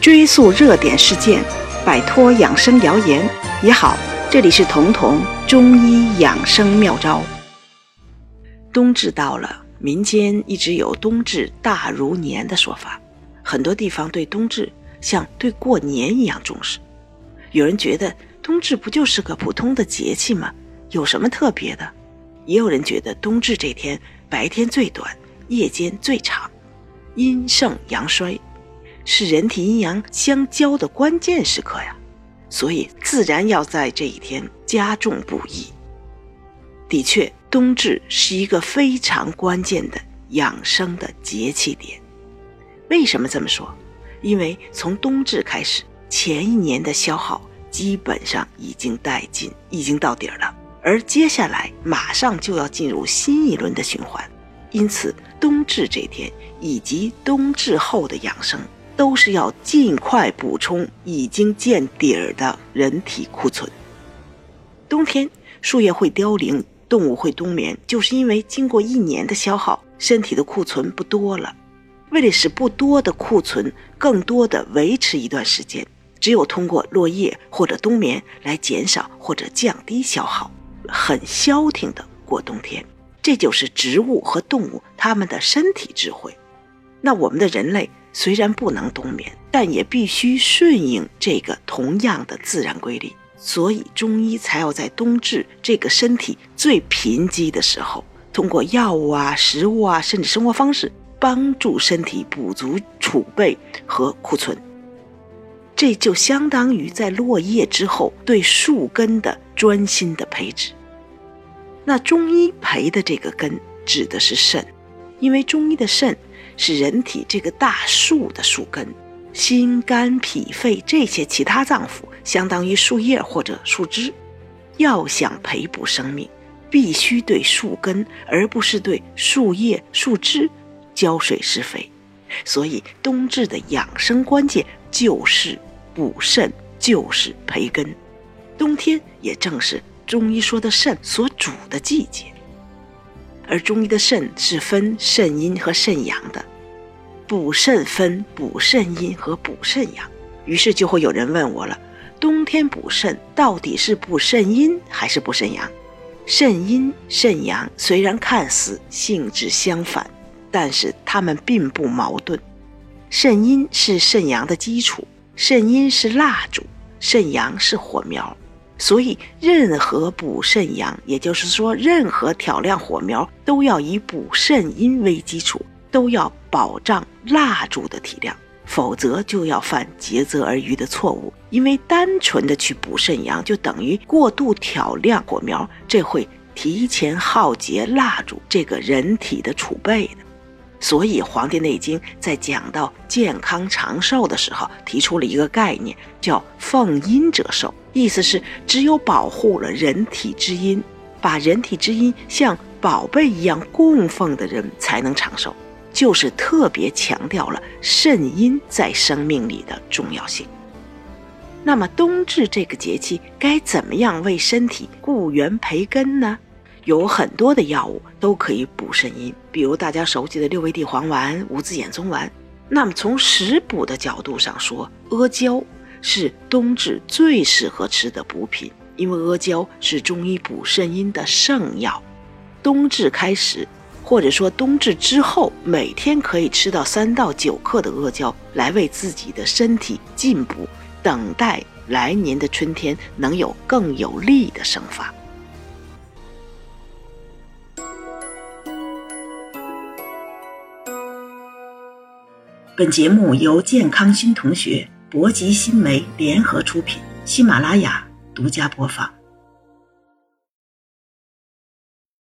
追溯热点事件，摆脱养生谣言也好。这里是彤彤中医养生妙招。冬至到了，民间一直有“冬至大如年”的说法，很多地方对冬至像对过年一样重视。有人觉得冬至不就是个普通的节气吗？有什么特别的？也有人觉得冬至这天白天最短，夜间最长，阴盛阳衰，是人体阴阳相交的关键时刻呀，所以自然要在这一天加重补益。的确，冬至是一个非常关键的养生的节气点。为什么这么说？因为从冬至开始，前一年的消耗基本上已经殆尽，已经到底儿了。而接下来马上就要进入新一轮的循环，因此冬至这天以及冬至后的养生，都是要尽快补充已经见底儿的人体库存。冬天树叶会凋零，动物会冬眠，就是因为经过一年的消耗，身体的库存不多了。为了使不多的库存更多的维持一段时间，只有通过落叶或者冬眠来减少或者降低消耗。很消停的过冬天，这就是植物和动物它们的身体智慧。那我们的人类虽然不能冬眠，但也必须顺应这个同样的自然规律。所以中医才要在冬至这个身体最贫瘠的时候，通过药物啊、食物啊，甚至生活方式，帮助身体补足储备和库存。这就相当于在落叶之后对树根的专心的培植。那中医培的这个根指的是肾，因为中医的肾是人体这个大树的树根，心肝脾肺这些其他脏腑相当于树叶或者树枝。要想培补生命，必须对树根而不是对树叶树枝浇水施肥。所以冬至的养生关键。就是补肾，就是培根。冬天也正是中医说的肾所主的季节。而中医的肾是分肾阴和肾阳的，补肾分补肾阴和补肾阳。于是就会有人问我了：冬天补肾到底是补肾阴还是补肾阳？肾阴、肾阳虽然看似性质相反，但是它们并不矛盾。肾阴是肾阳的基础，肾阴是蜡烛，肾阳是火苗，所以任何补肾阳，也就是说，任何挑亮火苗，都要以补肾阴为基础，都要保障蜡烛的体量，否则就要犯竭泽而渔的错误。因为单纯的去补肾阳，就等于过度挑亮火苗，这会提前耗竭蜡烛这个人体的储备的。所以，《黄帝内经》在讲到健康长寿的时候，提出了一个概念，叫“奉阴者寿”。意思是，只有保护了人体之阴，把人体之阴像宝贝一样供奉的人，才能长寿。就是特别强调了肾阴在生命里的重要性。那么，冬至这个节气，该怎么样为身体固元培根呢？有很多的药物都可以补肾阴，比如大家熟悉的六味地黄丸、五子衍宗丸。那么从食补的角度上说，阿胶是冬至最适合吃的补品，因为阿胶是中医补肾阴的圣药。冬至开始，或者说冬至之后，每天可以吃到三到九克的阿胶，来为自己的身体进补，等待来年的春天能有更有力的生发。本节目由健康新同学、博吉新媒联合出品，喜马拉雅独家播放。